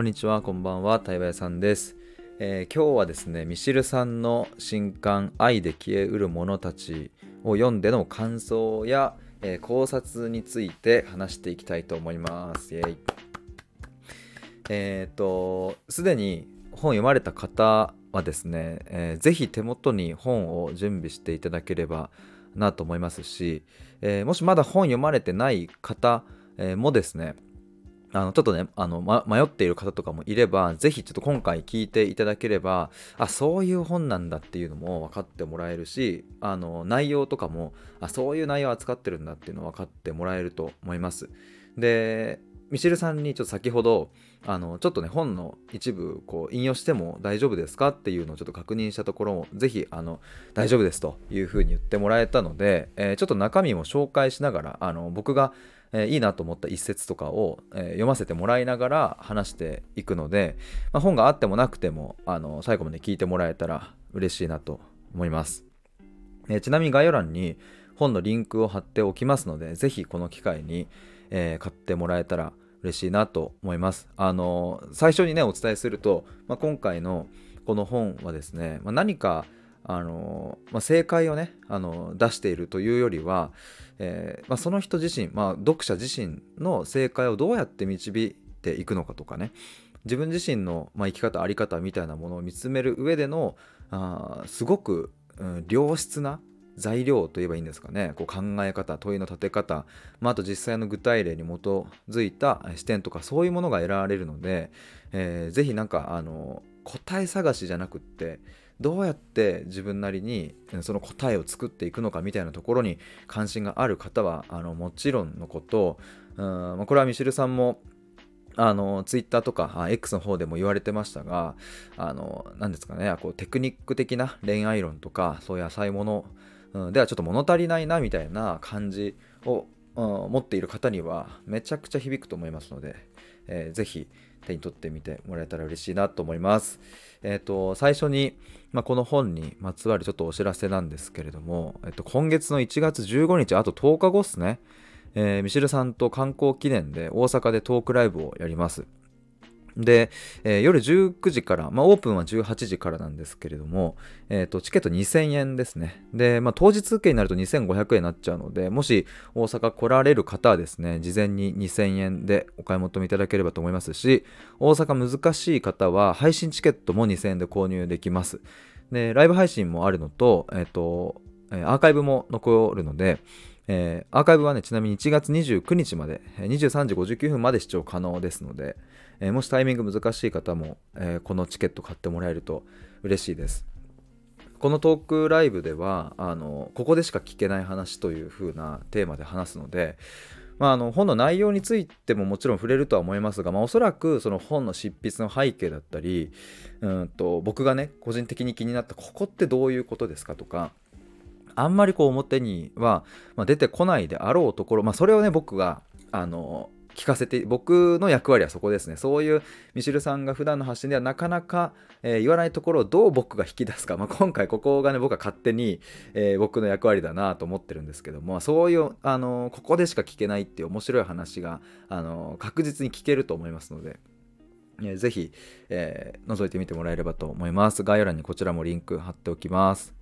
こんにちは、こんばんは、対話屋さんです、えー今日はですね、ミシルさんの新刊、愛で消えうる者たちを読んでの感想や、えー考察について話していきたいと思います。イェイ。えっ、と、すでに本読まれた方はですね、えーぜひ手元に本を準備していただければなと思いますし、えもしまだ本読まれてない方、えもですね、あのちょっとねあの、ま、迷っている方とかもいればぜひちょっと今回聞いていただければあそういう本なんだっていうのも分かってもらえるしあの内容とかもあそういう内容扱ってるんだっていうのを分かってもらえると思います。でミシルさんにちょっと先ほどあのちょっとね本の一部こう引用しても大丈夫ですかっていうのをちょっと確認したところもぜひあの大丈夫ですというふうに言ってもらえたので、えーちょっと中身も紹介しながらあの僕がえーいいなと思った一節とかを、えー読ませてもらいながら話していくので、まあ、本があってもなくてもあの最後まで聞いてもらえたら嬉しいなと思います、えーちなみに概要欄に本のリンクを貼っておきますのでぜひこの機会に、えー買ってもらえたら嬉しいなと思います。あの最初にねお伝えすると、まあ、今回のこの本はですね、まあ、何かあの、まあ、正解をねあの出しているというよりは、えーまあ、その人自身、まあ、読者自身の正解をどうやって導いていくのかとかね。自分自身の、まあ、生き方あり方みたいなものを見つめる上でのあすごく、うん良質な材料といえばいいんですかね。こう考え方問いの立て方、まあ、あと実際の具体例に基づいた視点とかそういうものが得られるので、えーぜひなんかあの答え探しじゃなくってどうやって自分なりにその答えを作っていくのかみたいなところに関心がある方はあのもちろんのこと、うん、これはミシルさんもあのツイッターとか X の方でも言われてましたがあの何ですかねこうテクニック的な恋愛論とかそういう浅いもの、ではちょっと物足りないなみたいな感じを、うん持っている方にはめちゃくちゃ響くと思いますので、えーぜひ手に取ってみてもらえたら嬉しいなと思います。えっ、と最初に、まあ、この本にまつわるちょっとお知らせなんですけれども、えっと、今月の1月15日あと10日後っすね、えーミシルさんと観光記念で大阪でトークライブをやります。で、えー夜19時から、まあ、オープンは18時からなんですけれども、えーチケット2000円ですね。で、まあ、当日受けになると2500円になっちゃうので、もし大阪来られる方はですね、事前に2000円でお買い求めいただければと思いますし、大阪難しい方は配信チケットも2000円で購入できます。で、ライブ配信もあるのと、えっ、と、アーカイブも残るので、えーアーカイブはね、ちなみに1月29日まで、23時59分まで視聴可能ですので、えーもしタイミング難しい方も、えーこのチケット買ってもらえると嬉しいです。このトークライブではあのここでしか聞けない話という風なテーマで話すので、まあ、あの本の内容についてももちろん触れるとは思いますが、まあ、おそらくその本の執筆の背景だったりうんと僕がね個人的に気になったここってどういうことですかとかあんまりこう表には、まあ、出てこないであろうところ、まあ、それをね僕があの聞かせて僕の役割はそこですねそういうミシルさんが普段の発信ではなかなか、えー言わないところをどう僕が引き出すか、まあ、今回ここがね僕は勝手に、えー僕の役割だなと思ってるんですけどもそういうあのここでしか聞けないっていう面白い話があの確実に聞けると思いますので。えーぜひ、え覗いてみてもらえればと思います。概要欄にこちらもリンク貼っておきます。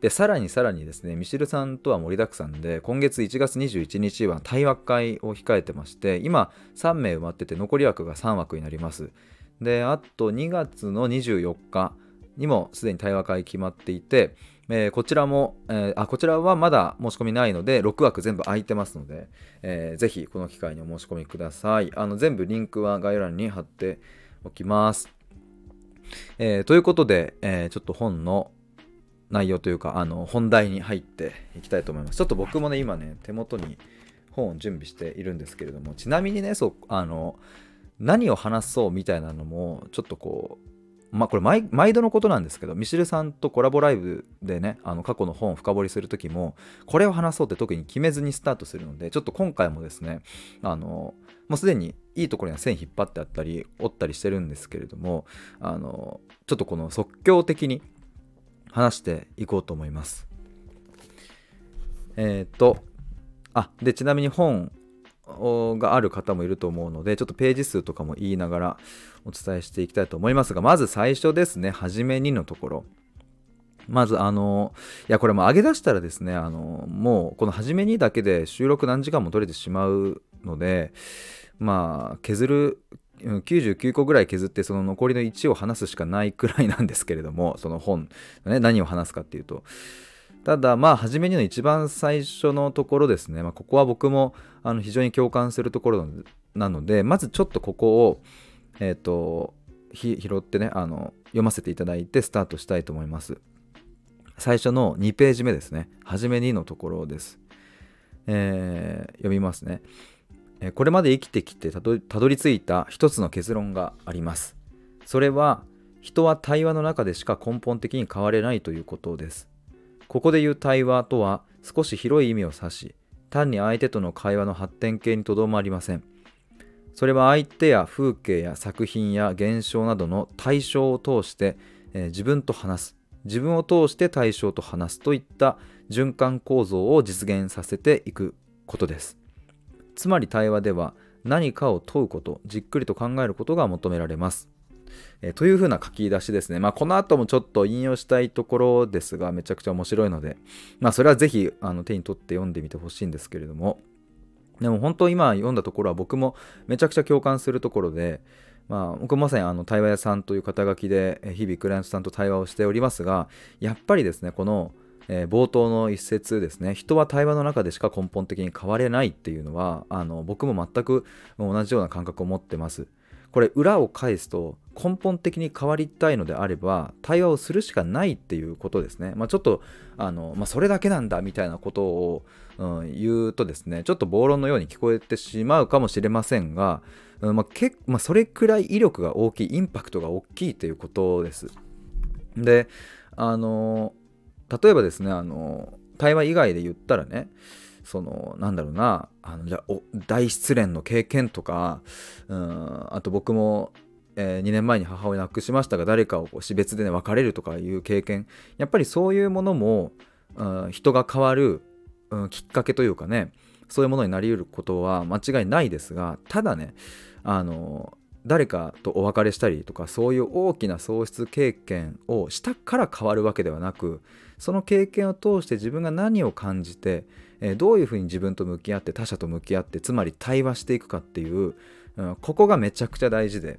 で、さらにさらにですね、ミシルさんとは盛りだくさんで、今月1月21日は対話会を控えてまして、今3名埋まってて、残り枠が3枠になります。で、あと2月の24日にもすでに対話会決まっていて、えーこちらも、えーあ、こちらはまだ申し込みないので、6枠全部空いてますので、えーぜひこの機会にお申し込みください。あの全部リンクは概要欄に貼っておきます。えーということで、えーちょっと本の内容というか、あの本題に入っていきたいと思います。ちょっと僕もね、今ね、手元に本を準備しているんですけれども、ちなみにね、そう、あの、何を話そうみたいなのも、ちょっとこう、まあこれ毎毎度のことなんですけど、ミシルさんとコラボライブでね、あの過去の本を深掘りするときも、これを話そうって特に決めずにスタートするので、ちょっと今回もですね、あの、もうすでにいいところには線引っ張ってあったり、折ったりしてるんですけれども、あの、ちょっとこの即興的に話していこうと思います。えっ、と、あ、で、ちなみに本がある方もいると思うのでちょっとページ数とかも言いながらお伝えしていきたいと思いますがまず最初ですねはじめにのところまずあのいやこれも上げ出したらですねあのもうこの初めにだけで収録何時間も取れてしまうのでまあ削る99個ぐらい削ってその残りの1を話すしかないくらいなんですけれどもその本、ね、何を話すかっていうと。ただまあ初めにの一番最初のところですね、まあ、ここは僕もあの非常に共感するところなのでまずちょっとここをえっ、ー、と拾ってねあの読ませていただいてスタートしたいと思います。最初の2ページ目ですね。初めにのところです、えー、読みますね。これまで生きてきてたどり着いた一つの結論があります。それは人は対話の中でしか根本的に変われないということです。ここで言う対話とは少し広い意味を指し単に相手との会話の発展系にとどまりません。それは相手や風景や作品や現象などの対象を通して、えー、自分と話す自分を通して対象と話すといった循環構造を実現させていくことです。つまり対話では何かを問うことじっくりと考えることが求められます、え、というふうな書き出しですね。まあこの後もちょっと引用したいところですがめちゃくちゃ面白いのでまあそれはぜひあの手に取って読んでみてほしいんですけれども。でも本当今読んだところは僕もめちゃくちゃ共感するところでまあ、僕まさにあの対話屋さんという肩書きで日々クライアントさんと対話をしておりますがやっぱりですねこのえー、冒頭の一節ですね。人は対話の中でしか根本的に変われないっていうのはあの僕も全く同じような感覚を持ってます。これ裏を返すと根本的に変わりたいのであれば対話をするしかないっていうことですね、まあ、ちょっとあの、まあ、それだけなんだみたいなことを、うん、言うとですねちょっと暴論のように聞こえてしまうかもしれませんが、うんまあけまあ、それくらい威力が大きいインパクトが大きいということです。であの例えばですねあの対話以外で言ったらねそのなんだろうなあのじゃお大失恋の経験とかうんあと僕も、えー、2年前に母親亡くしましたが誰かをこう死別でね別れるとかいう経験やっぱりそういうものも、うん、人が変わる、うん、きっかけというかねそういうものになりうることは間違いないですがただねあの誰かとお別れしたりとかそういう大きな喪失経験をしたから変わるわけではなくその経験を通して自分が何を感じて、どういうふうに自分と向き合って他者と向き合ってつまり対話していくかっていう、ここがめちゃくちゃ大事で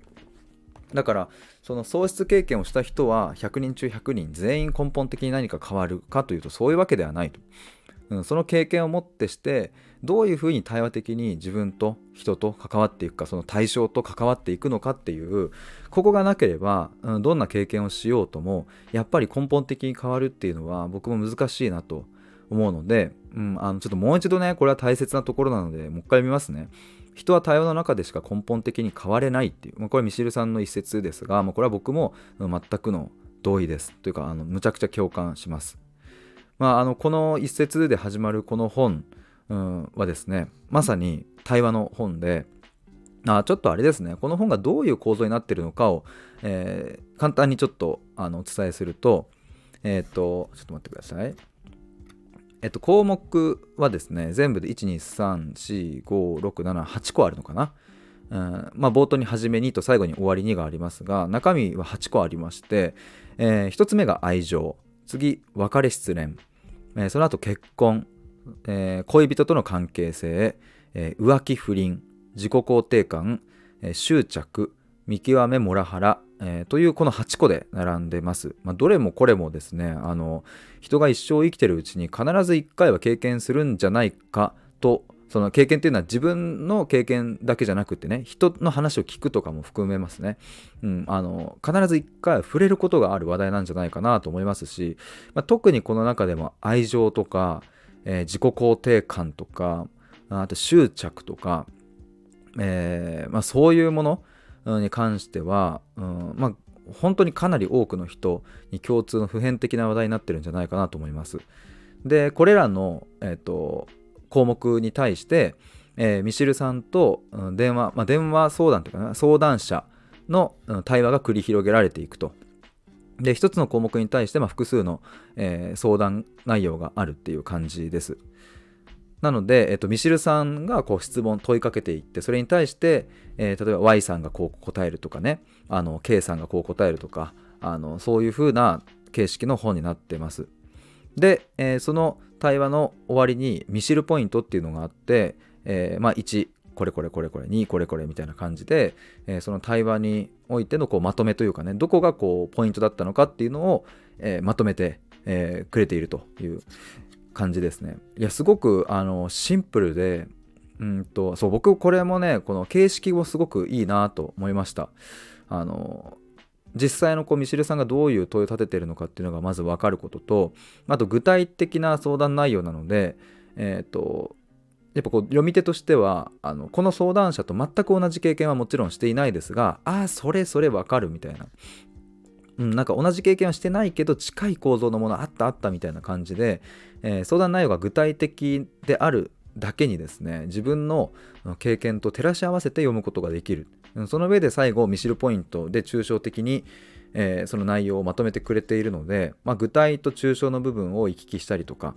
だからその喪失経験をした人は100人中100人全員根本的に何か変わるかというとそういうわけではないと。その経験をもってしてどういうふうに対話的に自分と人と関わっていくかその対象と関わっていくのかっていうここがなければ、どんな経験をしようともやっぱり根本的に変わるっていうのは僕も難しいなと思うので、うん、あのちょっともう一度ねこれは大切なところなのでもう一回見ますね。人は対話の中でしか根本的に変われないっていう、まあ、これミシルさんの一節ですが、まあ、これは僕も全くの同意ですというかあのむちゃくちゃ共感します。まあ、あのこの一節で始まるこの本、うん、はですねまさに対話の本であちょっとあれですねこの本がどういう構造になってるのかを、えー、簡単にちょっとあのお伝えするとえっ、ー、とちょっと待ってください。えっと項目はですね全部で123、45、678個あるのかな。うん、まあ冒頭に初めにと最後に終わりにがありますが中身は8個ありまして、えー、1つ目が愛情。次別れ失恋。えー、その後結婚、えー、恋人との関係性、えー、浮気不倫自己肯定感、え執着見極めモラハラ、えというこの8個で並んでます、まあ、どれもこれもですねあの人が一生生きてるうちに必ず1回は経験するんじゃないかとその経験っていうのは自分の経験だけじゃなくてね人の話を聞くとかも含めますね、うん、あの必ず一回触れることがある話題なんじゃないかなと思いますし、まあ、特にこの中でも愛情とか、えー、自己肯定感とかあと執着とか、えーまあ、そういうものに関しては、うんまあ、本当にかなり多くの人に共通の普遍的な話題になってるんじゃないかなと思います。でこれらの、えーと項目に対して、えー、ミシルさんと、うん、電話、まあ、電話相談というかな相談者の、対話が繰り広げられていくと。で一つの項目に対して、ま、複数の、えー、相談内容があるっていう感じです。なので、えっと、ミシルさんがこう質問問いかけていってそれに対して、えー、例えば Y さんがこう答えるとかねあの K さんがこう答えるとかあのそういう風な形式の本になってます。で、えー、その対話の終わりにミシルポイントっていうのがあって、えー、まあ1これこれこれこれ2これこれみたいな感じで、えー、その対話においてのこうまとめというかねどこがこうポイントだったのかっていうのを、えー、まとめて、えー、くれているという感じですね。いやすごくあのシンプルでうんとそう僕これもねこの形式もすごくいいなと思いました。あの実際のこうミシルさんがどういう問いを立ててるのかっていうのがまず分かることとあと具体的な相談内容なので、えっ、ー、とやっぱこう読み手としてはあのこの相談者と全く同じ経験はもちろんしていないですがああそれそれ分かるみたいな、うん、なんか同じ経験はしてないけど近い構造のものあったあったみたいな感じで、えー、相談内容が具体的であるだけにですね自分の経験と照らし合わせて読むことができる。その上で最後ミシルポイントで抽象的に、えー、その内容をまとめてくれているので、まあ、具体と抽象の部分を行き来したりとか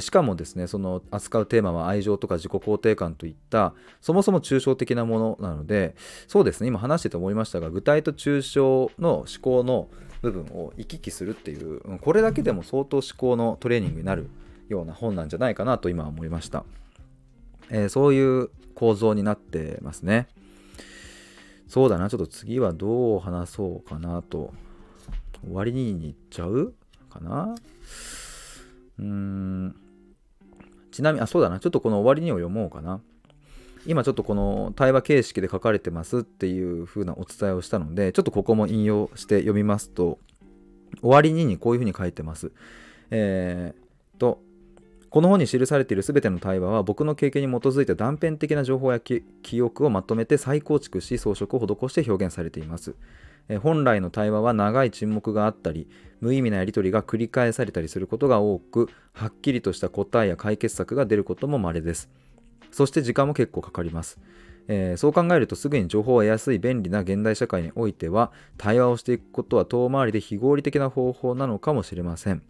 しかもですねその扱うテーマは愛情とか自己肯定感といったそもそも抽象的なものなのでそうですね今話してて思いましたが具体と抽象の思考の部分を行き来するっていうこれだけでも相当思考のトレーニングになるような本なんじゃないかなと今思いました、えー、そういう構造になってますね。そうだなちょっと次はどう話そうかなと終わりにいっちゃうかな。うーん。ちなみに、あ、そうだな。ちょっとこの終わりにを読もうかな。今ちょっとこの対話形式で書かれてますっていう風なお伝えをしたので、ちょっとここも引用して読みますと、終わりににこういう風に書いてます。えー、と、この本に記されている全ての対話は僕の経験に基づいた断片的な情報や記憶をまとめて再構築し装飾を施して表現されています。本来の対話は長い沈黙があったり無意味なやり取りが繰り返されたりすることが多くはっきりとした答えや解決策が出ることも稀です。そして時間も結構かかります、えー、そう考えるとすぐに情報を得やすい便利な現代社会においては対話をしていくことは遠回りで非合理的な方法なのかもしれません。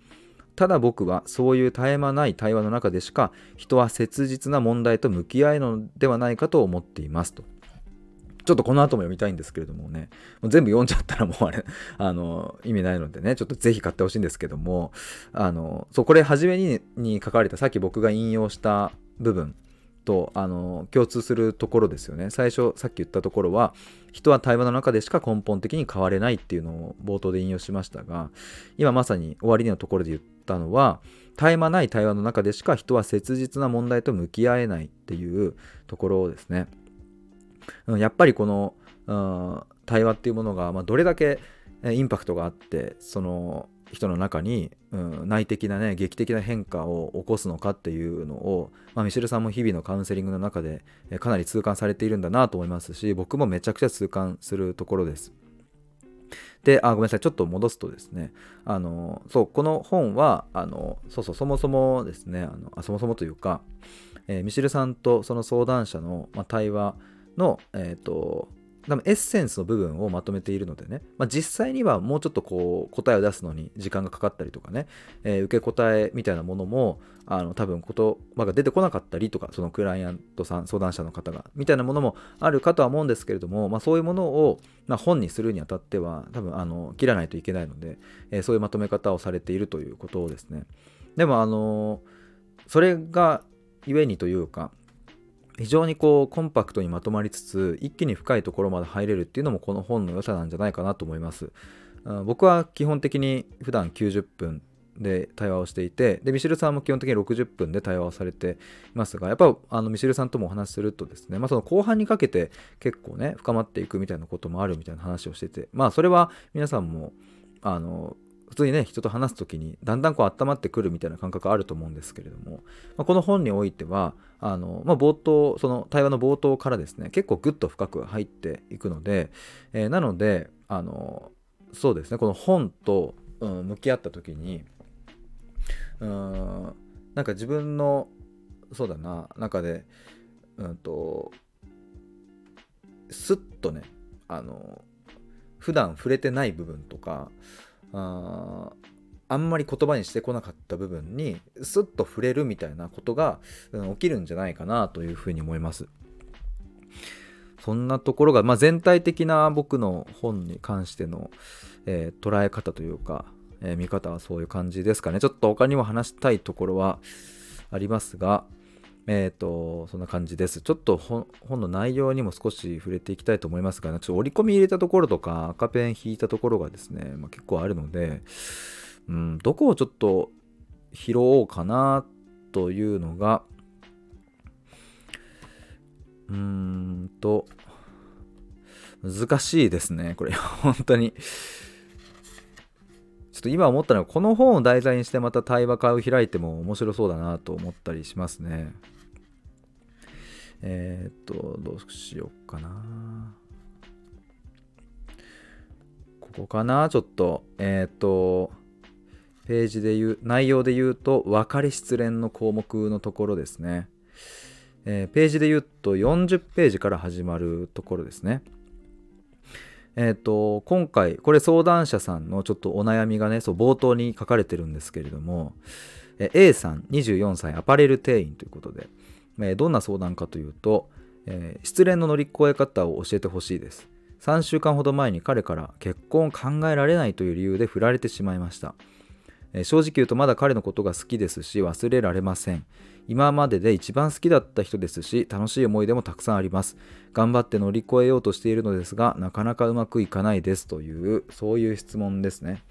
ただ僕はそういう絶え間ない対話の中でしか人は切実な問題と向き合えるのではないかと思っていますと。ちょっとこの後も読みたいんですけれどもね、もう全部読んじゃったらもうあれ、あの、意味ないのでね、ちょっとぜひ買ってほしいんですけども、あの、そう、これ初めにに書かれた、さっき僕が引用した部分と、あの、共通するところですよね。最初、さっき言ったところは、人は対話の中でしか根本的に変われないっていうのを冒頭で引用しましたが、今まさに終わりのところで言ったのは、絶え間ない対話の中でしか人は切実な問題と向き合えないっていうところですね。やっぱりこの、うん、対話っていうものが、まあ、どれだけインパクトがあってその人の中に、うん、内的なね劇的な変化を起こすのかっていうのを、まあ、ミシェルさんも日々のカウンセリングの中でかなり痛感されているんだなと思いますし僕もめちゃくちゃ痛感するところです。で、あ、ごめんなさい、ちょっと戻すとですね、あの、そう、この本は、あの、そうそう、そもそもですね、あのあそもそもというか、えー、ミシルさんとその相談者の、まあ、対話の、えっ、ー、と、多分エッセンスの部分をまとめているのでね、まあ、実際にはもうちょっとこう答えを出すのに時間がかかったりとかね、えー、受け答えみたいなものもあの多分言葉が出てこなかったりとかそのクライアントさん相談者の方がみたいなものもあるかとは思うんですけれども、まあ、そういうものを、まあ、本にするにあたっては多分あの切らないといけないので、えー、そういうまとめ方をされているということですね。でもあのそれがゆえにというか非常にこうコンパクトにまとまりつつ一気に深いところまで入れるっていうのもこの本の良さなんじゃないかなと思います。僕は基本的に普段90分で対話をしていてでミシルさんも基本的に60分で対話をされていますがやっぱあのミシルさんともお話しするとですね、まあ、その後半にかけて結構ね深まっていくみたいなこともあるみたいな話をしててまあそれは皆さんもあの普通にね人と話す時にだんだんこう温まってくるみたいな感覚あると思うんですけれども、まあ、この本においてはあの、まあ、冒頭その対話の冒頭からですね結構グッと深く入っていくので、えー、なのであのそうですねこの本と、うん、向き合った時にうんなんか自分のそうだな中でうんとスッとねあの普段触れてない部分とかああんまり言葉にしてこなかった部分にスッと触れるみたいなことが、うん、起きるんじゃないかなというふうに思います。そんなところが、まあ、全体的な僕の本に関しての、えー、捉え方というか、えー、見方はそういう感じですかね。ちょっと他にも話したいところはありますが、えっ、ー、と、そんな感じです。ちょっと本の内容にも少し触れていきたいと思いますが、ね、ちょっと折り込み入れたところとか赤ペン引いたところがですね、まあ、結構あるので、うん、どこをちょっと拾おうかなというのが、うーんと、難しいですね、これ、本当に。ちょっと今思ったのは、この本を題材にしてまた対話会を開いても面白そうだなと思ったりしますね。えー、っと、どうしようかな。ここかな、ちょっと。えー、っと、ページで言う、内容で言うと、別れ失恋の項目のところですね。えー、ページで言うと40ページから始まるところですね。えっ、ー、と、今回、これ相談者さんのちょっとお悩みがね、そう冒頭に書かれてるんですけれども、え A さん24歳アパレル店員ということで、えどんな相談かというと、え、失恋の乗り越え方を教えてほしいです。3週間ほど前に彼から結婚を考えられないという理由で振られてしまいました。え正直言うとまだ彼のことが好きですし忘れられません。今までで一番好きだった人ですし楽しい思い出もたくさんあります頑張って乗り越えようとしているのですがなかなかうまくいかないですというそういう質問ですね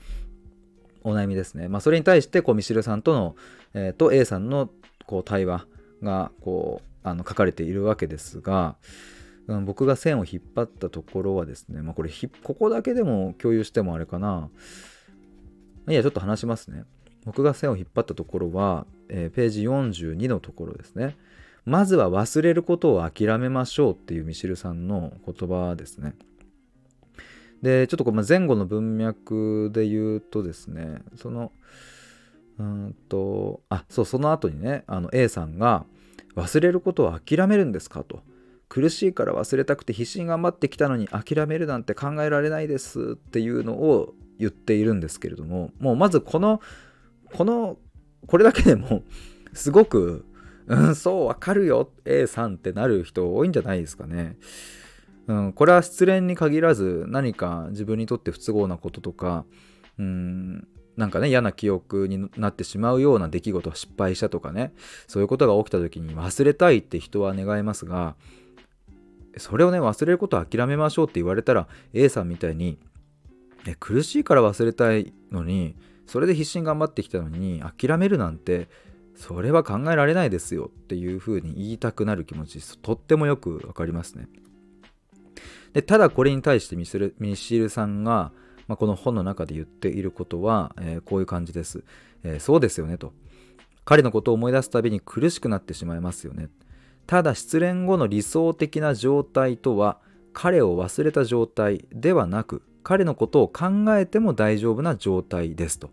お悩みですねまあそれに対してこうミシルさんとの、えー、と A さんのこう対話がこうあの書かれているわけですが、うん、僕が線を引っ張ったところはですね、まあ、これここだけでも共有してもあれかないやちょっと話しますね僕が線を引っ張ったところは、えー、ページ42のところですね。まずは忘れることを諦めましょうっていうミシルさんの言葉ですね。で、ちょっとこう前後の文脈で言うとですね、その、うんと、あ、そう、その後にね、あの A さんが、忘れることを諦めるんですかと。苦しいから忘れたくて必死に頑張ってきたのに諦めるなんて考えられないですっていうのを言っているんですけれども、もうまずこのこの、これだけでも、すごく、うん、そう、わかるよ、A さんってなる人多いんじゃないですかね。うん、これは失恋に限らず、何か自分にとって不都合なこととか、うん、なんかね、嫌な記憶になってしまうような出来事、失敗したとかね、そういうことが起きた時に忘れたいって人は願いますが、それをね、忘れることを諦めましょうって言われたら、A さんみたいに、苦しいから忘れたいのに、それで必死に頑張ってきたのに諦めるなんてそれは考えられないですよっていうふうに言いたくなる気持ちとってもよくわかりますね。でただこれに対してミルミシルさんが、まあ、この本の中で言っていることは、えー、こういう感じです、えー、そうですよねと。彼のことを思い出すたびに苦しくなってしまいますよね。ただ失恋後の理想的な状態とは彼を忘れた状態ではなく彼のことを考えても大丈夫な状態ですと。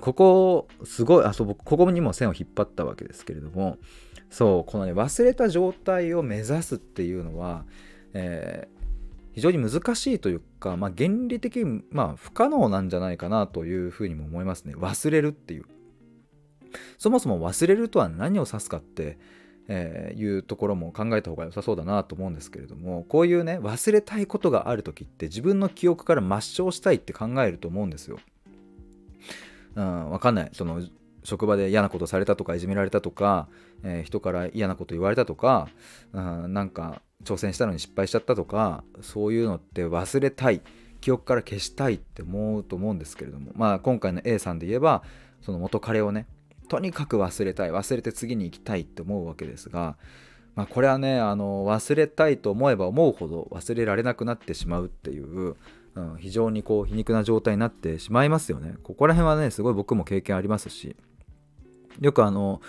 ここ、すごい、あ、そう、ここにも線を引っ張ったわけですけれども、そう、このね、忘れた状態を目指すっていうのは、えー、非常に難しいというか、まあ、原理的に、まあ、不可能なんじゃないかなというふうにも思いますね。忘れるっていう。そもそも忘れるとは何を指すかって、えー、いうところも考えた方が良さそうだなと思うんですけれどもこういうね忘れたいことがある時って自分の記憶から抹消したいって考えると思うんですよ。うん、わかんないその職場で嫌なことされたとかいじめられたとか、えー、人から嫌なこと言われたとか、うん、なんか挑戦したのに失敗しちゃったとかそういうのって忘れたい記憶から消したいって思うと思うんですけれどもまあ今回の A さんで言えばその元彼をねとにかく忘れたい忘れて次に行きたいって思うわけですが、まあ、これはねあの忘れたいと思えば思うほど忘れられなくなってしまうっていう、うん、非常にこう皮肉な状態になってしまいますよね。ここら辺はねすごい僕も経験ありますしよくあの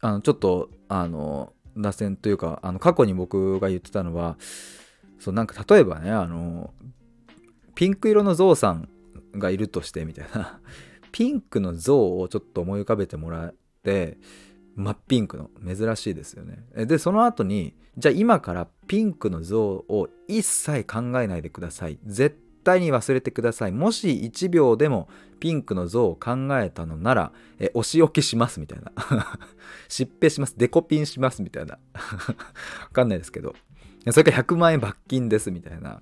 あのちょっとあの脱線というかあの過去に僕が言ってたのはそうなんか例えばねあのピンク色のゾウさんがいるとしてみたいな。ピンクの像をちょっと思い浮かべてもらって真っピンクの。珍しいですよね。でその後にじゃあ今からピンクの像を一切考えないでください。絶対に忘れてください。もし1秒でもピンクの像を考えたのならえお仕置きしますみたいな。疾病します。デコピンしますみたいな。わかんないですけど。それから100万円罰金ですみたいな。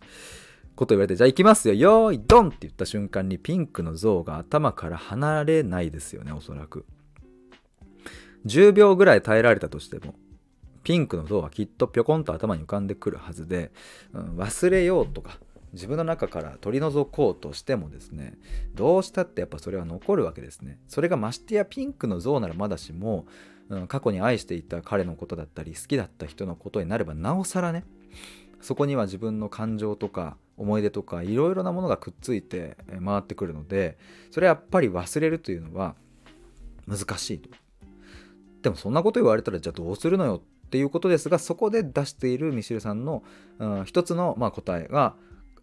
こと言われてじゃあ行きますよ。よーいドンって言った瞬間にピンクの像が頭から離れないですよねおそらく。10秒ぐらい耐えられたとしてもピンクの像はきっとぴょこんと頭に浮かんでくるはずで、うん、忘れようとか自分の中から取り除こうとしてもですねどうしたってやっぱそれは残るわけですね。それがましてやピンクの像ならまだしも、うん、過去に愛していた彼のことだったり好きだった人のことになればなおさらねそこには自分の感情とか思い出とかいろいろなものがくっついて回ってくるのでそれはやっぱり忘れるというのは難しいと。でもそんなこと言われたらじゃあどうするのよっていうことですがそこで出しているミシルさんの、うん、一つのまあ答えが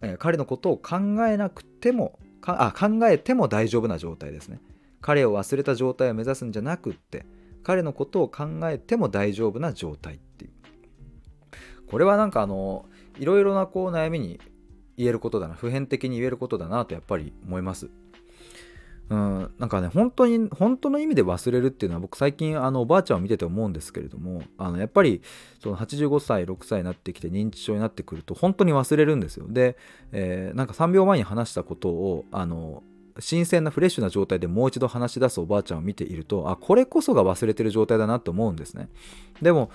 えー、彼のことを考えなくてもあ考えても大丈夫な状態ですね。彼を忘れた状態を目指すんじゃなくって彼のことを考えても大丈夫な状態っていう。これはなんかあのいろいろなこう悩みに言えることだな普遍的に言えることだなとやっぱり思います。うん、なんかね本当に本当の意味で忘れるっていうのは僕最近あのおばあちゃんを見てて思うんですけれどもあのやっぱりその85歳6歳になってきて認知症になってくると本当に忘れるんですよ。で、えー、なんか3秒前に話したことをあの新鮮なフレッシュな状態でもう一度話し出すおばあちゃんを見ているとあこれこそが忘れてる状態だなと思うんですね。でも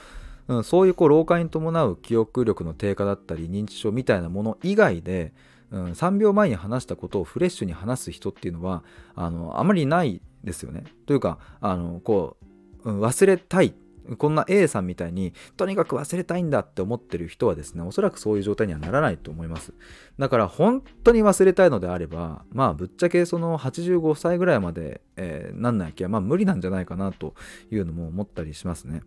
うん、そういうこう老化に伴う記憶力の低下だったり認知症みたいなもの以外でうん、3秒前に話したことをフレッシュに話す人っていうのはあのあまりないですよね。というかあのこう、うん、忘れたい。こんな A さんみたいにとにかく忘れたいんだって思ってる人はですねおそらくそういう状態にはならないと思います。だから本当に忘れたいのであればまあぶっちゃけその85歳ぐらいまで、えー、なんなきゃまあ無理なんじゃないかなというのも思ったりしますね。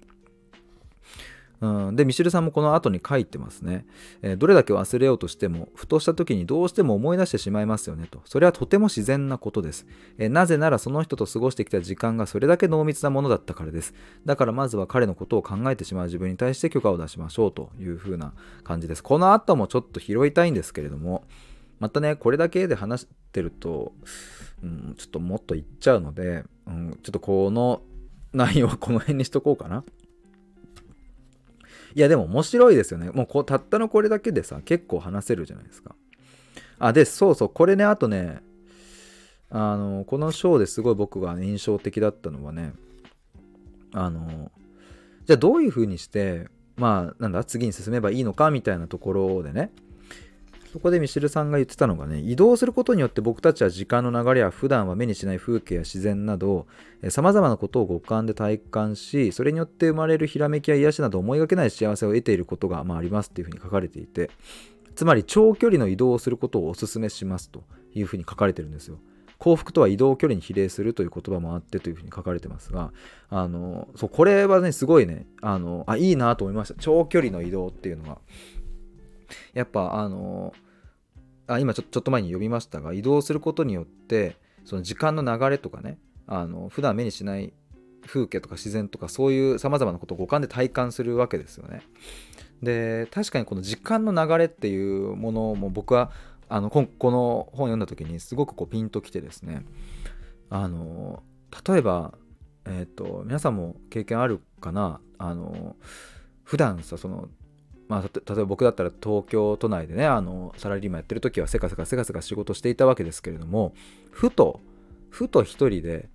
うん、でミシルさんもこの後に書いてますね、えー、どれだけ忘れようとしてもふとした時にどうしても思い出してしまいますよねと。それはとても自然なことです、えー、なぜならその人と過ごしてきた時間がそれだけ濃密なものだったからです。だからまずは彼のことを考えてしまう自分に対して許可を出しましょうという風な感じです。この後もちょっと拾いたいんですけれどもまたねこれだけで話してると、うん、ちょっともっと言っちゃうので、うん、ちょっとこの内容はこの辺にしとこうかな。いやでも面白いですよね。もうこうたったのこれだけでさ結構話せるじゃないですか。あでそうそうこれねあとねあのこのショーですごい僕が印象的だったのはねあのじゃあどういうふうにしてまあなんだ次に進めばいいのかみたいなところでねそこでミシルさんが言ってたのがね移動することによって僕たちは時間の流れや普段は目にしない風景や自然などさまざまなことを五感で体感しそれによって生まれるひらめきや癒しなど思いがけない幸せを得ていることが、まあ、ありますっていうふうに書かれていてつまり長距離の移動をすることをお勧めしますというふうに書かれてるんですよ。幸福とは移動距離に比例するという言葉もあってというふうに書かれてますがあのそうこれはねすごいねあのあいいなと思いました長距離の移動っていうのはやっぱあのあ今ちょちょっと前に呼びましたが移動することによってその時間の流れとかねあの普段目にしない風景とか自然とかそういうさまざまなことを五感で体感するわけですよね。で確かにこの時間の流れっていうものも僕はあのこの本読んだ時にすごくこうピンときてですねあの例えば、えーと皆さんも経験あるかな？あの普段さそのまあ、例えば僕だったら東京都内でねあのサラリーマンやってる時はせかせかせかせか仕事していたわけですけれどもふとふと一人で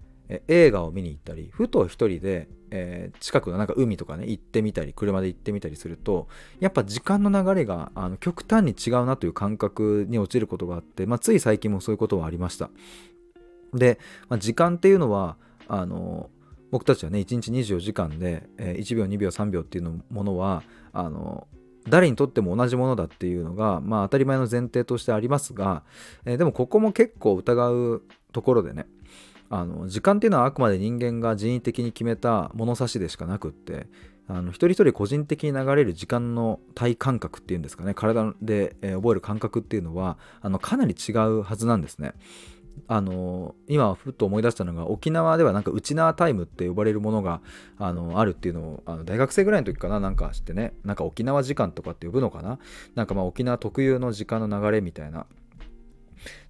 映画を見に行ったりふと一人で、えー、近くのなんか海とかね行ってみたり車で行ってみたりするとやっぱ時間の流れがあの極端に違うなという感覚に陥ることがあって、まあ、つい最近もそういうことはありました。で、まあ、時間っていうのはあの僕たちはね1日24時間で、えー、1秒2秒3秒っていうものはあの誰にとっても同じものだっていうのが、まあ、当たり前の前提としてありますが、えー、でもここも結構疑うところでねあの時間っていうのはあくまで人間が人為的に決めた物差しでしかなくってあの一人一人個人的に流れる時間の体感覚っていうんですかね体で、え、覚える感覚っていうのはあのかなり違うはずなんですね。あの今ふっと思い出したのが沖縄ではなんか内縄タイムって呼ばれるものがあのあるっていうのをあの大学生ぐらいの時かななんか知ってね。なんか沖縄時間とかって呼ぶのかな。なんかまあ沖縄特有の時間の流れみたいな。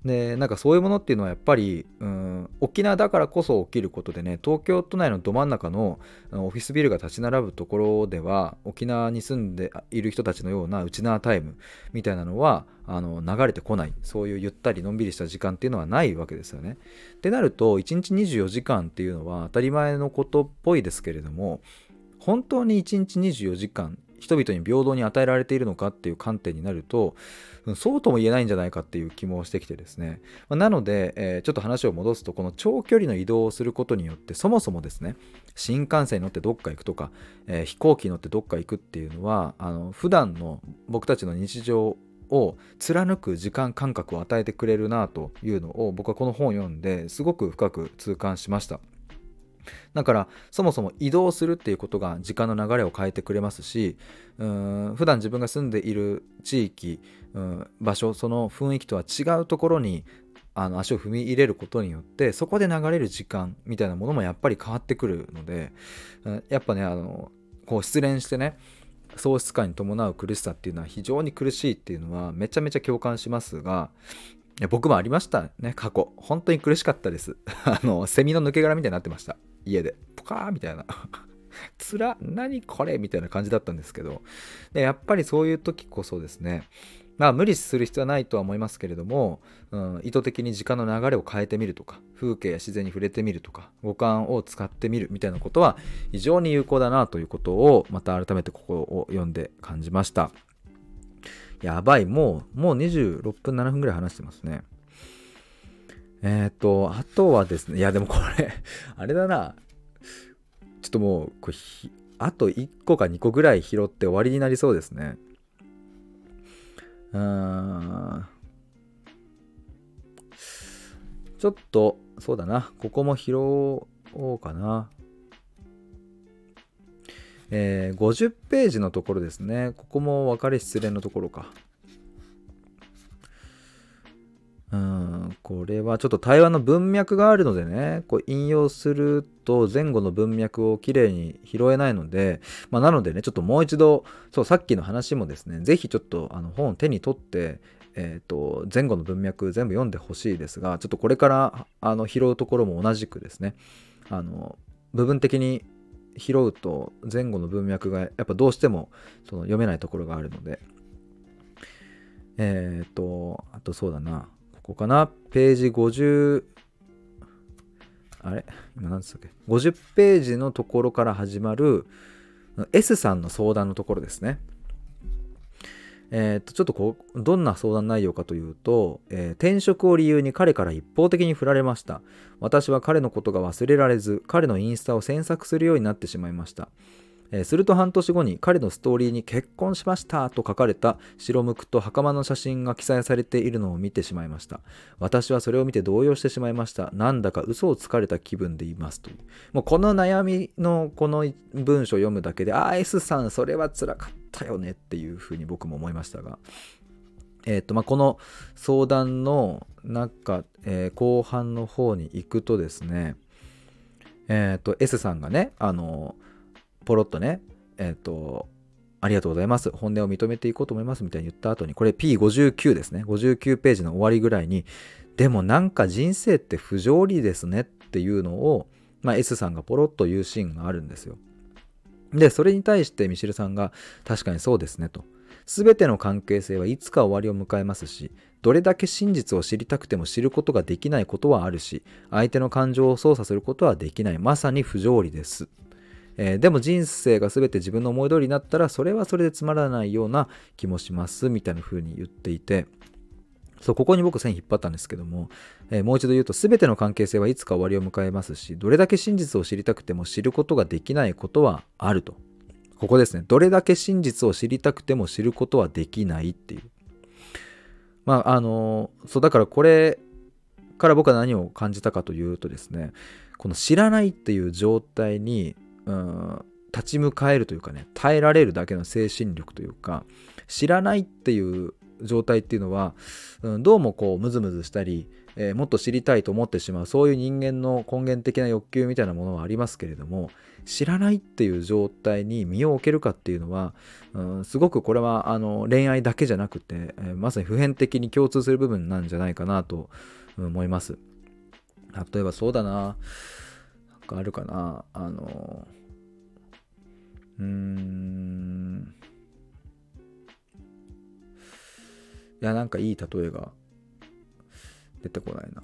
でなんかそういうものっていうのはやっぱり、うん、沖縄だからこそ起きることでね東京都内のど真ん中のオフィスビルが立ち並ぶところでは沖縄に住んでいる人たちのようなウチナータイムみたいなのはあの流れてこないそういうゆったりのんびりした時間っていうのはないわけですよね。ってなると1日24時間っていうのは当たり前のことっぽいですけれども本当に1日24時間人々に平等に与えられているのかっていう観点になると、そうとも言えないんじゃないかっていう気もしてきてですね。なので、えー、ちょっと話を戻すと、この長距離の移動をすることによって、そもそもですね、新幹線に乗ってどっか行くとか、えー、飛行機に乗ってどっか行くっていうのは、あの普段の僕たちの日常を貫く時間感覚を与えてくれるなというのを僕はこの本を読んですごく深く痛感しました。だからそもそも移動するっていうことが時間の流れを変えてくれますしうん普段自分が住んでいる地域うん場所その雰囲気とは違うところにあの足を踏み入れることによってそこで流れる時間みたいなものもやっぱり変わってくるのでやっぱねあのこう失恋してね喪失感に伴う苦しさっていうのは非常に苦しいっていうのはめちゃめちゃ共感しますが僕もありましたね過去。本当に苦しかったです。あのセミの抜け殻みたいになってました。家でポカーみたいな。つら何これみたいな感じだったんですけど。でやっぱりそういう時こそですね。まあ無理する必要はないとは思いますけれども、うん、意図的に時間の流れを変えてみるとか風景や自然に触れてみるとか五感を使ってみるみたいなことは非常に有効だなということをまた改めてここを読んで感じました。やばいもうもう26分7分ぐらい話してますね。えっ、ー、と、あとはですね、いやでもこれ あれだな。ちょっともう、これあと1個か2個ぐらい拾って終わりになりそうですね。うーん。ちょっと、そうだな。ここも拾おうかな。えー、50ページのところですね。ここも別れ失恋のところか。うん、これはちょっと対話の文脈があるのでね、こう引用すると前後の文脈をきれいに拾えないので、まあ、なのでね、ちょっともう一度、そう、さっきの話もですね、ぜひちょっとあの本を手に取って、えーと、前後の文脈全部読んでほしいですが、ちょっとこれからあの拾うところも同じくですね、あの部分的に拾うと前後の文脈がやっぱどうしてもその読めないところがあるので、えっ、ー、と、あとそうだな、ここかな？ページ50あれ？今何ですかっけ？50ページのところから始まる S さんの相談のところですね。えー、とちょっとこうどんな相談内容かというと、えー、転職を理由に彼から一方的に振られました。私は彼のことが忘れられず、彼のインスタを詮索するようになってしまいました。えー、すると半年後に彼のストーリーに結婚しましたと書かれた白むくと袴の写真が記載されているのを見てしまいました。私はそれを見て動揺してしまいました。なんだか嘘をつかれた気分でいますという。もうこの悩みのこの文章を読むだけで、ああ、S さん、それは辛かったよねっていうふうに僕も思いましたが。えーとまあ、この相談の中、えー、後半の方に行くとですね、えーと S さんがね、あのポロッとね、えっ、ー、と、ありがとうございます。本音を認めていこうと思いますみたいに言った後に、これ P59 ですね。59ページの終わりぐらいに、でもなんか人生って不条理ですねっていうのを、まあ、S さんがポロッと言うシーンがあるんですよ。で、それに対してミシルさんが、確かにそうですねと。すべての関係性はいつか終わりを迎えますし、どれだけ真実を知りたくても知ることができないことはあるし、相手の感情を操作することはできない。まさに不条理です。えー、でも人生が全て自分の思い通りになったらそれはそれでつまらないような気もしますみたいな風に言っていてそうここに僕線引っ張ったんですけども、えー、もう一度言うと全ての関係性はいつか終わりを迎えますしどれだけ真実を知りたくても知ることができないことはあると。ここですね。どれだけ真実を知りたくても知ることはできないっていう。まああのそうだからこれから僕は何を感じたかというとですねこの知らないっていう状態にうん立ち向かえるというかね耐えられるだけの精神力というか知らないっていう状態っていうのは、うん、どうもこうムズムズしたり、えー、もっと知りたいと思ってしまうそういう人間の根源的な欲求みたいなものはありますけれども知らないっていう状態に身を置けるかっていうのは、うん、すごくこれはあの恋愛だけじゃなくて、えー、まさに普遍的に共通する部分なんじゃないかなと思います。例えばそうだなかあるかな。あのうーん。いやなんかいい例えが出てこないな。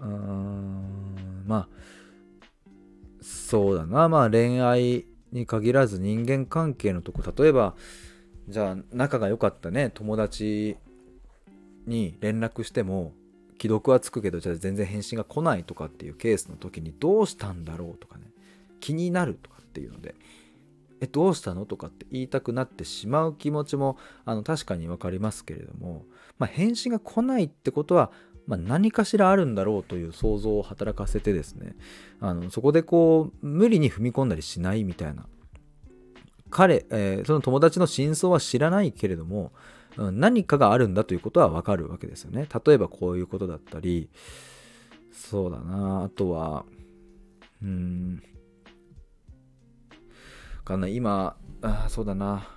うーん。まあそうだな。まあ恋愛に限らず人間関係のとこ。例えばじゃあ仲が良かったね。友達に連絡しても既読はつくけどじゃあ全然返信が来ないとかっていうケースの時にどうしたんだろうとかね。気になるとかっていうのでえどうしたの？とかって言いたくなってしまう気持ちもあの確かに分かりますけれども、まあ、返信が来ないってことは、まあ、何かしらあるんだろうという想像を働かせてですねあのそこでこう無理に踏み込んだりしないみたいな。彼、えー、その友達の真相は知らないけれども何かがあるんだということはわかるわけですよね。例えばこういうことだったり、そうだな、あとは、うん、かな、今、あそうだな、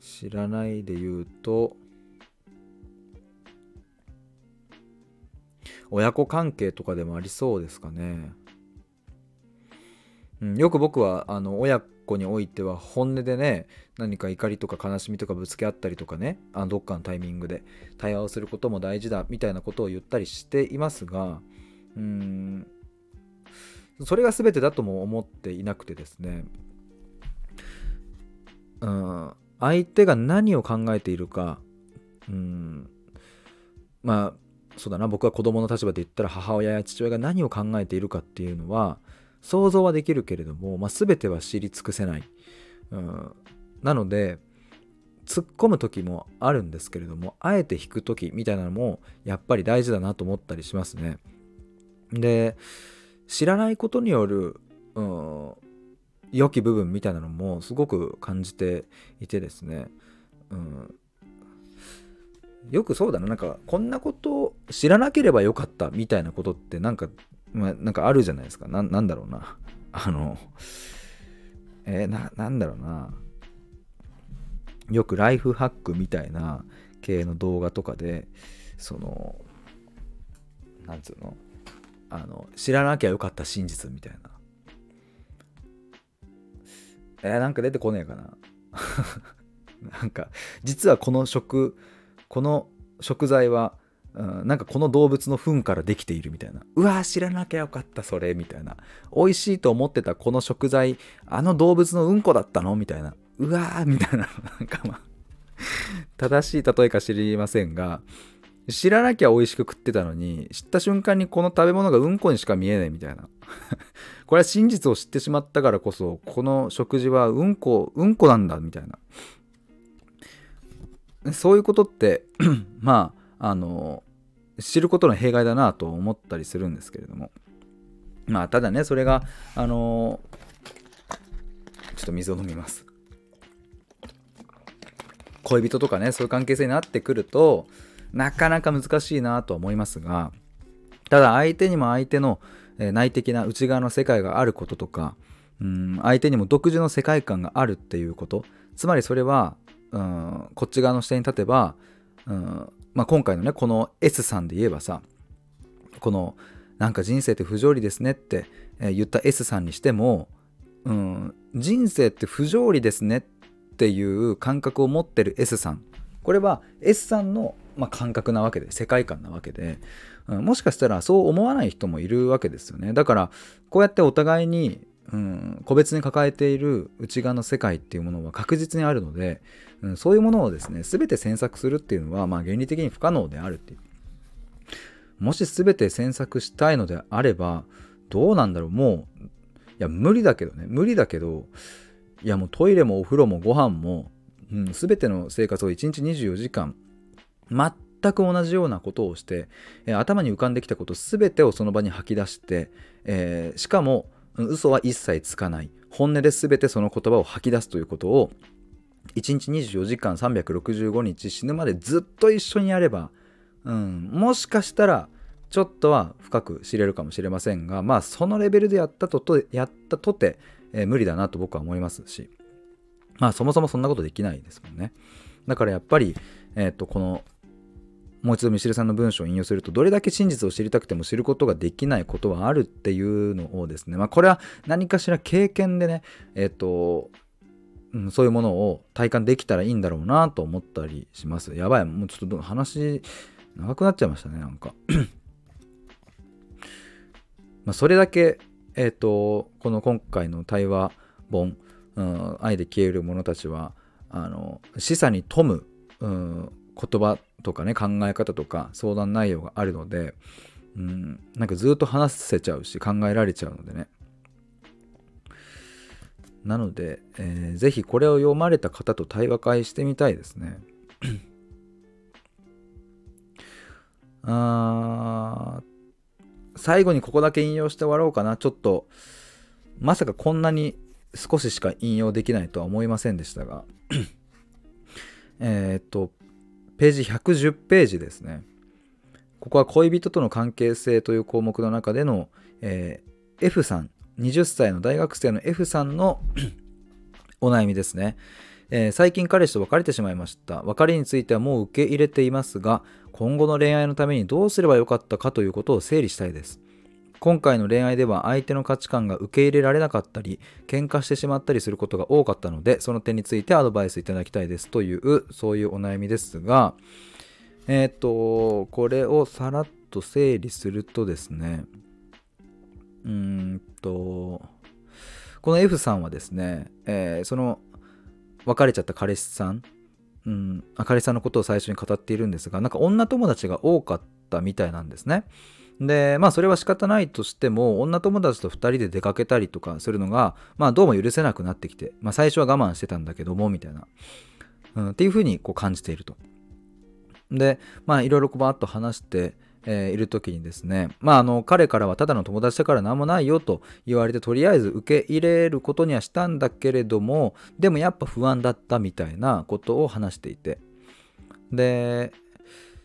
知らないで言うと、親子関係とかでもありそうですかね。うん、よく僕はあの親子においては本音でね何か怒りとか悲しみとかぶつけ合ったりとかねあどっかのタイミングで対話をすることも大事だみたいなことを言ったりしていますがうんそれが全てだとも思っていなくてですねうん相手が何を考えているかうんまあそうだな僕は子供の立場で言ったら母親や父親が何を考えているかっていうのは想像はできるけれども、まあ、全ては知り尽くせない、うん、なので突っ込む時もあるんですけれどもあえて引く時みたいなのもやっぱり大事だなと思ったりしますね。で知らないことによる、うん、良き部分みたいなのもすごく感じていてですね、うん、よくそうだな。なんかこんなこと知らなければよかったみたいなことってなんかまあ、なんかあるじゃないですか。ななんだろうな。あの、えー、な、なんだろうな。よくライフハックみたいな系の動画とかで、その、なんつうの、あの、知らなきゃよかった真実みたいな。えー、なんか出てこねえかな。なんか、実はこの食、この食材はうん、なんかこの動物の糞からできているみたいな。うわー知らなきゃよかったそれみたいな。美味しいと思ってたこの食材あの動物のうんこだったの？みたいな。うわーみたいな。なんかまあ正しい例えか知りませんが知らなきゃ美味しく食ってたのに知った瞬間にこの食べ物がうんこにしか見えないみたいな。これは真実を知ってしまったからこそこの食事はうんこうんこなんだみたいな。そういうことってまああの知ることの弊害だなと思ったりするんですけれども。まあただねそれがあのちょっと水を飲みます。恋人とかねそういう関係性になってくるとなかなか難しいなとは思いますがただ相手にも相手の内的な内側の世界があることとかうん相手にも独自の世界観があるっていうこと。つまりそれはうんこっち側の視点に立てばうんまあ、今回のねこの S さんで言えばさこのなんか人生って不条理ですねって言った S さんにしても、うん、人生って不条理ですねっていう感覚を持ってる S さん。これは S さんの、まあ、感覚なわけで世界観なわけで、うん、もしかしたらそう思わない人もいるわけですよね。だからこうやってお互いにうん、個別に抱えている内側の世界っていうものは確実にあるので、うん、そういうものをですね全て詮索するっていうのは、まあ、原理的に不可能であるっていう。もし全て詮索したいのであればどうなんだろう。もういや無理だけどね。無理だけどいやもうトイレもお風呂もご飯も、うん、全ての生活を1日24時間全く同じようなことをして、えー、頭に浮かんできたこと全てをその場に吐き出して、えー、しかも嘘は一切つかない。本音で全てその言葉を吐き出すということを1日24時間365日死ぬまでずっと一緒にやれば、うん、もしかしたらちょっとは深く知れるかもしれませんがまあそのレベルでやったととやったとて、えー、無理だなと僕は思いますしまあそもそもそんなことできないですもんね。だからやっぱり、えー、とこのもう一度ミシルさんの文章を引用するとどれだけ真実を知りたくても知ることができないことはあるっていうのをですねまあこれは何かしら経験でねえっ、ー、とうん、そういうものを体感できたらいいんだろうなと思ったりします。やばい、もうちょっと話長くなっちゃいましたね、なんか。まそれだけ、えっ、ー、と、この今回の対話本、うん、愛で消える者たちは、あの、示唆に富む、うん、言葉とかね、考え方とか相談内容があるので、うん、なんかずっと話せちゃうし、考えられちゃうのでね。なので、えー、ぜひこれを読まれた方と対話会してみたいですね。あ最後にここだけ引用して終わろうかな。ちょっと、まさかこんなに少ししか引用できないとは思いませんでしたが、えっと、ページ110ページですね。ここは恋人との関係性という項目の中での、えー、F さん20歳の大学生の F さんの お悩みですね、えー、最近彼氏と別れてしまいました。別れについてはもう受け入れていますが今後の恋愛のためにどうすればよかったかということを整理したいです。今回の恋愛では相手の価値観が受け入れられなかったり喧嘩してしまったりすることが多かったのでその点についてアドバイスいただきたいです。というそういうお悩みですがえっ、とこれをさらっと整理するとですねうんと、この F さんはですね、えー、その別れちゃった彼氏さん、うん、彼氏さんのことを最初に語っているんですが、なんか女友達が多かったみたいなんですね。で、まあそれは仕方ないとしても、女友達と2人で出かけたりとかするのが、まあどうも許せなくなってきて、まあ最初は我慢してたんだけども、みたいな、うん、っていうふうにこう感じていると。で、まあいろいろこうバーッと話して、えー、いる時にですね、まあ、あの彼からはただの友達だから何もないよと言われてとりあえず受け入れることにはしたんだけれどもでもやっぱ不安だったみたいなことを話していてで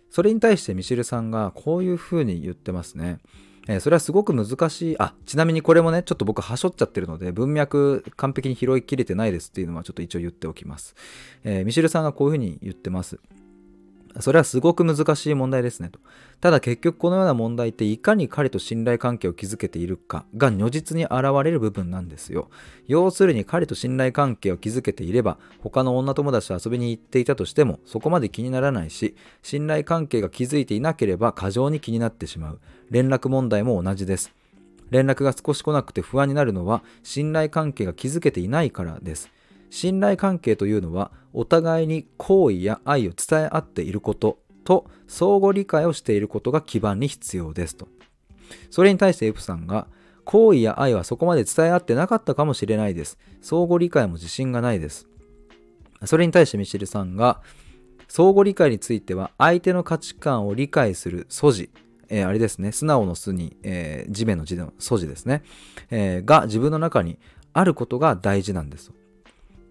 それに対してミシルさんがこういうふうに言ってますね。えー、それはすごく難しい。あ、ちなみにこれもね、ちょっと僕はしょっちゃってるので、文脈完璧に拾いきれてないですっていうのはちょっと一応言っておきます。えー、ミシルさんがこういうふうに言ってます。それはすごく難しい問題ですねと。ただ結局このような問題っていかに彼と信頼関係を築けているかが如実に現れる部分なんですよ。要するに彼と信頼関係を築けていれば他の女友達と遊びに行っていたとしてもそこまで気にならないし信頼関係が築いていなければ過剰に気になってしまう。連絡問題も同じです。連絡が少し来なくて不安になるのは信頼関係が築けていないからです。信頼関係というのはお互いに好意や愛を伝え合っていることと相互理解をしていることが基盤に必要ですと。それに対して F さんが好意や愛はそこまで伝え合ってなかったかもしれないです。相互理解も自信がないです。それに対してミシルさんが相互理解については相手の価値観を理解する素地、えー、あれですね、素直の素に、えー、地面の地の素地ですね、えー、が自分の中にあることが大事なんですと。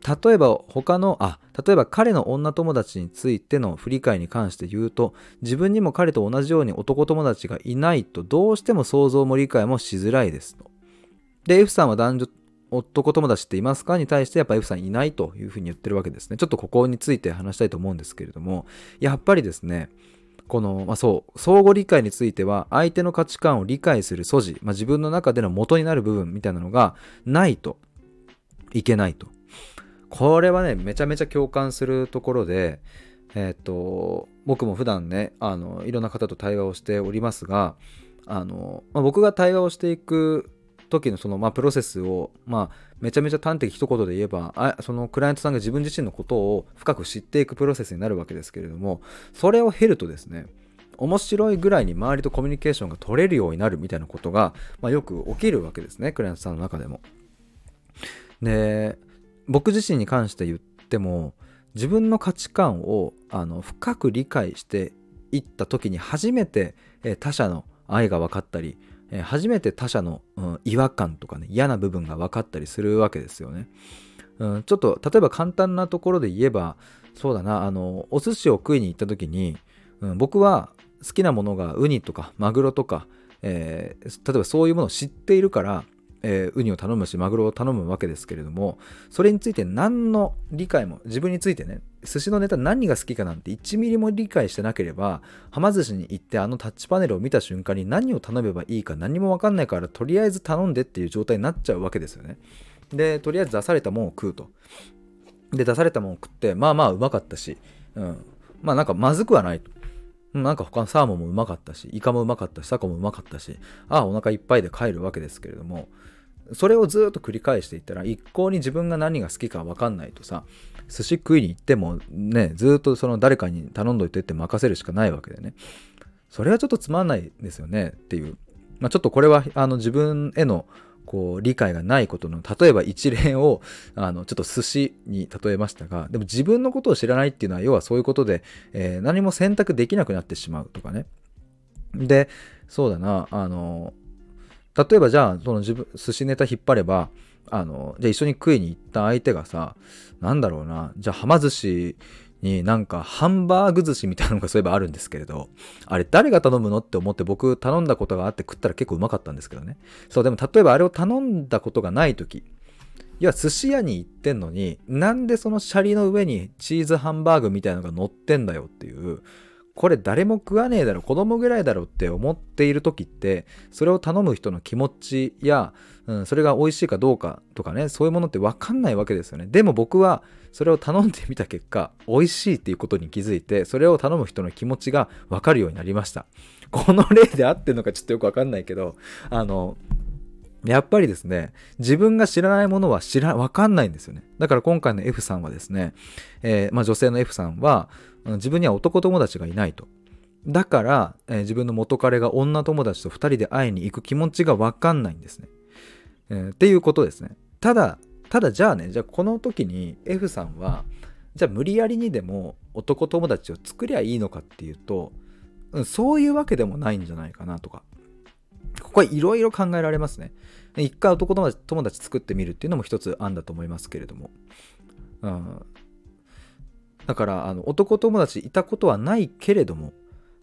例えば他の、あ、例えば彼の女友達についての振り返りに関して言うと、自分にも彼と同じように男友達がいないとどうしても想像も理解もしづらいですと。で、F さんは男女、男友達っていますかに対してやっぱ F さんいないというふうに言ってるわけですね。ちょっとここについて話したいと思うんですけれども、やっぱりですね、この、まあ、そう、相互理解については、相手の価値観を理解する素地、まあ、自分の中での元になる部分みたいなのがないといけないと。これはねめちゃめちゃ共感するところでえっ、と僕も普段ねあのいろんな方と対話をしておりますがあの、まあ、僕が対話をしていく時のその、まあ、プロセスを、まあ、めちゃめちゃ端的一言で言えばあそのクライアントさんが自分自身のことを深く知っていくプロセスになるわけですけれどもそれを経るとですね面白いぐらいに周りとコミュニケーションが取れるようになるみたいなことが、まあ、よく起きるわけですねクライアントさんの中でも。で僕自身に関して言っても自分の価値観をあの深く理解していった時に初めて、他者の愛が分かったり、初めて他者の、うん、違和感とかね嫌な部分が分かったりするわけですよね。うん、ちょっと例えば簡単なところで言えばそうだなあのお寿司を食いに行った時に、うん、僕は好きなものがウニとかマグロとか、えー、例えばそういうものを知っているからえー、ウニを頼むしマグロを頼むわけですけれどもそれについて何の理解も自分についてね寿司のネタ何が好きかなんて1ミリも理解してなければはま寿司に行ってあのタッチパネルを見た瞬間に何を頼めばいいか何も分かんないからとりあえず頼んでっていう状態になっちゃうわけですよね。でとりあえず出されたものを食うと。で出されたものを食ってまあまあうまかったし、うん、まあなんかまずくはないと。なんか他のサーモンもうまかったし、イカもうまかったし、タコもうまかったし、ああ、お腹いっぱいで帰るわけですけれども、それをずっと繰り返していったら一向に自分が何が好きか分かんないとさ寿司食いに行ってもねずっとその誰かに頼んどいてって任せるしかないわけでね。それはちょっとつまんないですよねっていう、まあ、ちょっとこれはあの自分へのこう理解がないことの例えば一例をあのちょっと寿司に例えましたがでも自分のことを知らないっていうのは要はそういうことで、えー、何も選択できなくなってしまうとかね。でそうだなあの例えばじゃあその自分寿司ネタ引っ張ればあのじゃあ一緒に食いに行った相手がさなんだろうなじゃあはま寿司になんかハンバーグ寿司みたいなのがそういえばあるんですけれどあれ誰が頼むのって思って僕頼んだことがあって食ったら結構うまかったんですけどね。そうでも例えばあれを頼んだことがない時いや寿司屋に行ってんのになんでそのシャリの上にチーズハンバーグみたいなのが乗ってんだよっていうこれ誰も食わねえだろ子供ぐらいだろって思っている時ってそれを頼む人の気持ちや、うん、それが美味しいかどうかとかねそういうものって分かんないわけですよね。でも僕はそれを頼んでみた結果美味しいっていうことに気づいてそれを頼む人の気持ちが分かるようになりました。この例で合ってるのかちょっとよく分かんないけどあのやっぱりですね、自分が知らないものは知ら、わかんないんですよね。だから今回の F さんはですね、えー、まあ、女性の F さんは、自分には男友達がいないと。だから、えー、自分の元彼が女友達と2人で会いに行く気持ちがわかんないんですね、えー。っていうことですね。ただ、ただじゃあね、じゃあこの時に F さんは、じゃあ無理やりにでも男友達を作りゃいいのかっていうと、うん、そういうわけでもないんじゃないかなとか。ここはいろいろ考えられますね。一回男友達作ってみるっていうのも一つ案だと思いますけれども。うん、だからあの男友達いたことはないけれども、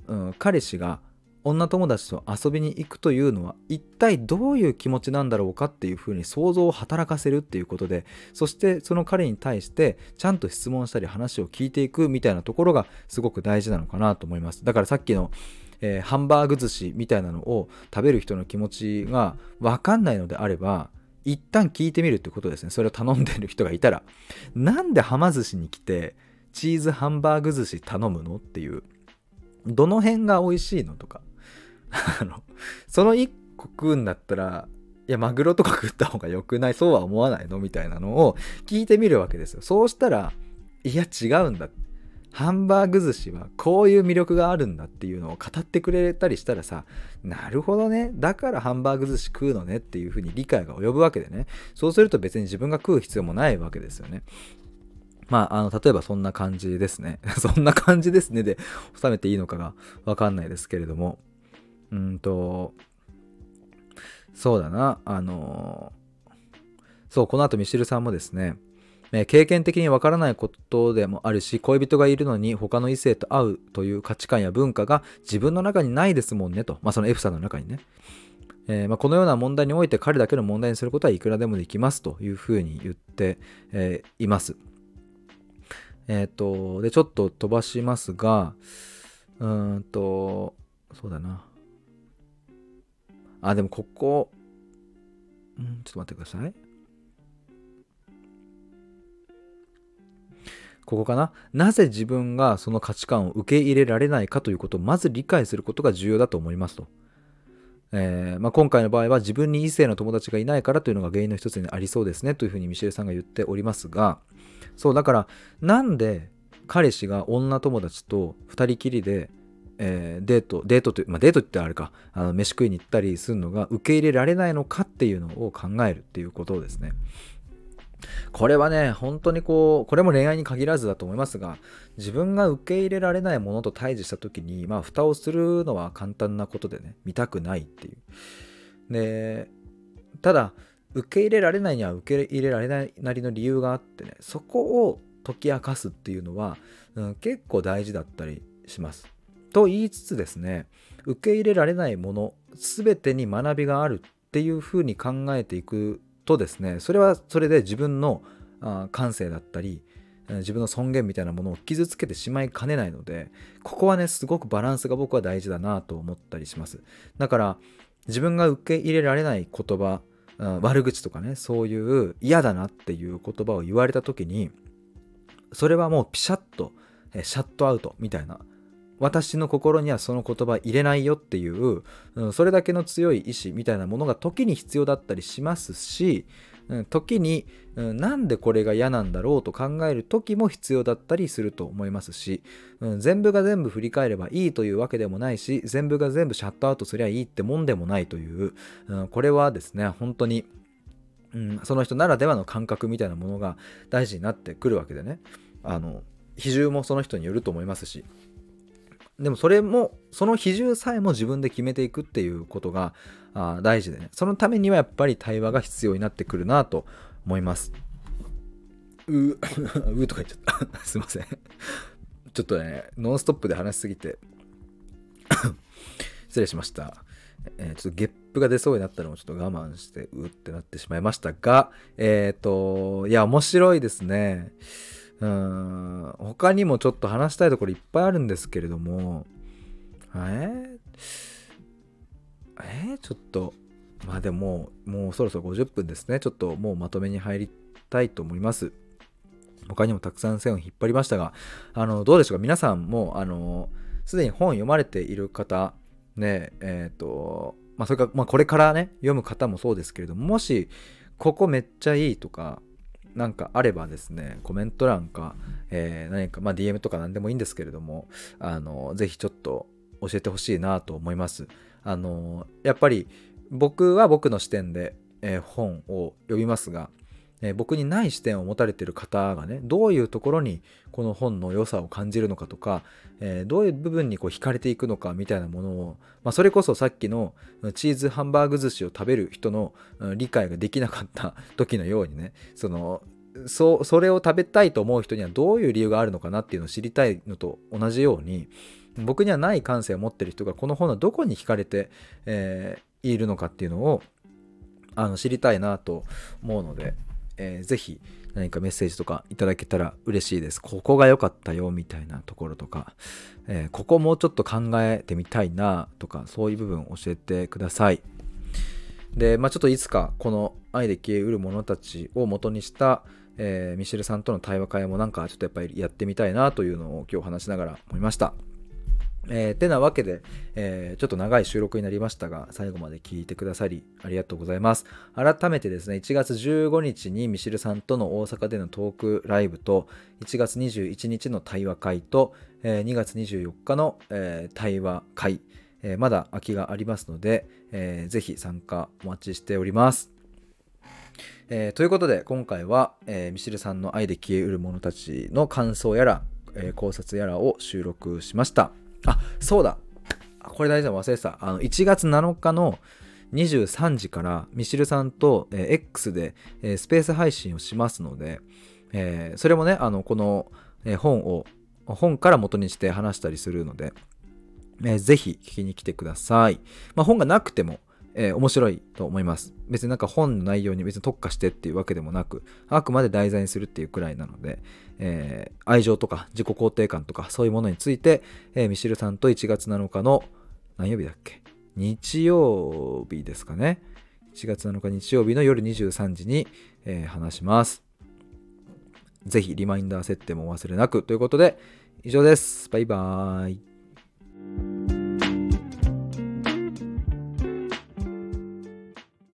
うん、彼氏が女友達と遊びに行くというのは一体どういう気持ちなんだろうかっていうふうに想像を働かせるっていうことでそしてその彼に対してちゃんと質問したり話を聞いていくみたいなところがすごく大事なのかなと思いますだからさっきの、えー、ハンバーグ寿司みたいなのを食べる人の気持ちが分かんないのであれば一旦聞いてみるってことですね。それを頼んでる人がいたらなんではま寿司に来てチーズハンバーグ寿司頼むのっていうどの辺が美味しいのとか。あのその1個食うんだったらいやマグロとか食った方が良くない？そうは思わないの？みたいなのを聞いてみるわけですよ。そうしたらいや違うんだハンバーグ寿司はこういう魅力があるんだっていうのを語ってくれたりしたらさなるほどねだからハンバーグ寿司食うのねっていうふうに理解が及ぶわけでねそうすると別に自分が食う必要もないわけですよねまあ、あの、例えばそんな感じですね。そんな感じですねで収めていいのかがわかんないですけれども。うんと、そうだな、あのそう、この後ミシルさんもですね、経験的にわからないことでもあるし恋人がいるのに他の異性と会うという価値観や文化が自分の中にないですもんねと、まあ、その F さんの中にね、えー、ま、このような問題において彼だけの問題にすることはいくらでもできますというふうに言って、えー、います。えっ、ー、と、で、ちょっと飛ばしますが、うーんと、そうだな。あ、でもここ、うん、ちょっと待ってください。ここかな？なぜ自分がその価値観を受け入れられないかということをまず理解することが重要だと思いますと。えーまあ、今回の場合は自分に異性の友達がいないからというのが原因の一つにありそうですねというふうにミシェルさんが言っておりますが、そうだからなんで彼氏が女友達と2人きりで、えー、デートデートという、まあ、デートってあれかあの飯食いに行ったりするのが受け入れられないのかっていうのを考えるっていうことですね。これはね、本当にこう、これも恋愛に限らずだと思いますが、自分が受け入れられないものと対峙した時に、まあ、蓋をするのは簡単なことでね、見たくないっていう。で、ただ、受け入れられないには受け入れられないなりの理由があってねそこを解き明かすっていうのは、うん、結構大事だったりします。と言いつつですね受け入れられないもの全てに学びがあるっていうふうに考えていくとですねそれはそれで自分の感性だったり自分の尊厳みたいなものを傷つけてしまいかねないのでここはねすごくバランスが僕は大事だなと思ったりします。だから自分が受け入れられない言葉悪口とかねそういう嫌だなっていう言葉を言われた時にそれはもうピシャッとシャットアウトみたいな私の心にはその言葉入れないよっていう、うん、それだけの強い意志みたいなものが時に必要だったりしますし、うん、時に、うん、なんでこれが嫌なんだろうと考える時も必要だったりすると思いますし、うん、全部が全部振り返ればいいというわけでもないし全部が全部シャットアウトすりゃいいってもんでもないという、うん、これはですね本当に、うん、その人ならではの感覚みたいなものが大事になってくるわけでね。あの比重もその人によると思いますし。でもそれもその比重さえも自分で決めていくっていうことがあ大事でね。そのためにはやっぱり対話が必要になってくるなと思います。う うとか言っちゃった。すいません。ちょっとねノンストップで話しすぎて。失礼しました、えー、ちょっとゲップが出そうになったのをちょっと我慢してうってなってしまいましたがえっ、ー、といや面白いですね。うん。他にもちょっと話したいところいっぱいあるんですけれども。えー、えー、ちょっとまあでももうそろそろ50分ですね。ちょっともうまとめに入りたいと思います。他にもたくさん線を引っ張りましたがあのどうでしょうか？皆さんもあのすでに本読まれている方ねえっ、ー、とまあそれか、まあ、これからね読む方もそうですけれどももしここめっちゃいいとかなんかあればですね、コメント欄か、えー、何か、まあ、DM とか何でもいいんですけれども、あの、ぜひちょっと教えてほしいなと思います。あの、やっぱり僕は僕の視点で、えー、本を読みますが、え、僕にない視点を持たれてる方がねどういうところにこの本の良さを感じるのかとか、えー、どういう部分にこう惹かれていくのかみたいなものを、まあ、それこそさっきのチーズハンバーグ寿司を食べる人の理解ができなかった 時のようにねそのそそれを食べたいと思う人にはどういう理由があるのかなっていうのを知りたいのと同じように僕にはない感性を持ってる人がこの本のどこに惹かれて、えー、いるのかっていうのをあの知りたいなと思うので、えー、ぜひ何かメッセージとかいただけたら嬉しいです。ここが良かったよみたいなところとか、えー、ここもうちょっと考えてみたいなとか、そういう部分教えてください。で、まあちょっといつかこの愛で消えうる者たちを元にした、えー、ミシェルさんとの対話会もなんかちょっとやっぱりやってみたいなというのを今日話しながら思いました。えー、てなわけで、えー、ちょっと長い収録になりましたが、最後まで聞いてくださりありがとうございます。改めてですね、1月15日にミシルさんとの大阪でのトークライブと、1月21日の対話会と、えー、2月24日の、えー、対話会、えー、まだ空きがありますので、えー、ぜひ参加お待ちしております。えー、ということで、今回は、えー、ミシルさんの愛で消えうる者たちの感想やら、えー、考察やらを収録しました。あ、そうだ。これ大事だ、忘れてた。あの、1月7日の23時からミシルさんと、えー、X で、えー、スペース配信をしますので、えー、それもね、あの、この、え、本を、本から元にして話したりするので、えー、ぜひ聞きに来てください。まあ、本がなくても、え、面白いと思います。別になんか本の内容に別に特化してっていうわけでもなく、あくまで題材にするっていうくらいなので、えー、愛情とか自己肯定感とかそういうものについて、えー、ミシルさんと1月7日の何曜日だっけ？日曜日ですかね。1月7日日曜日の夜23時に、えー、話します。ぜひリマインダー設定もお忘れなくということで以上です。バイバーイ。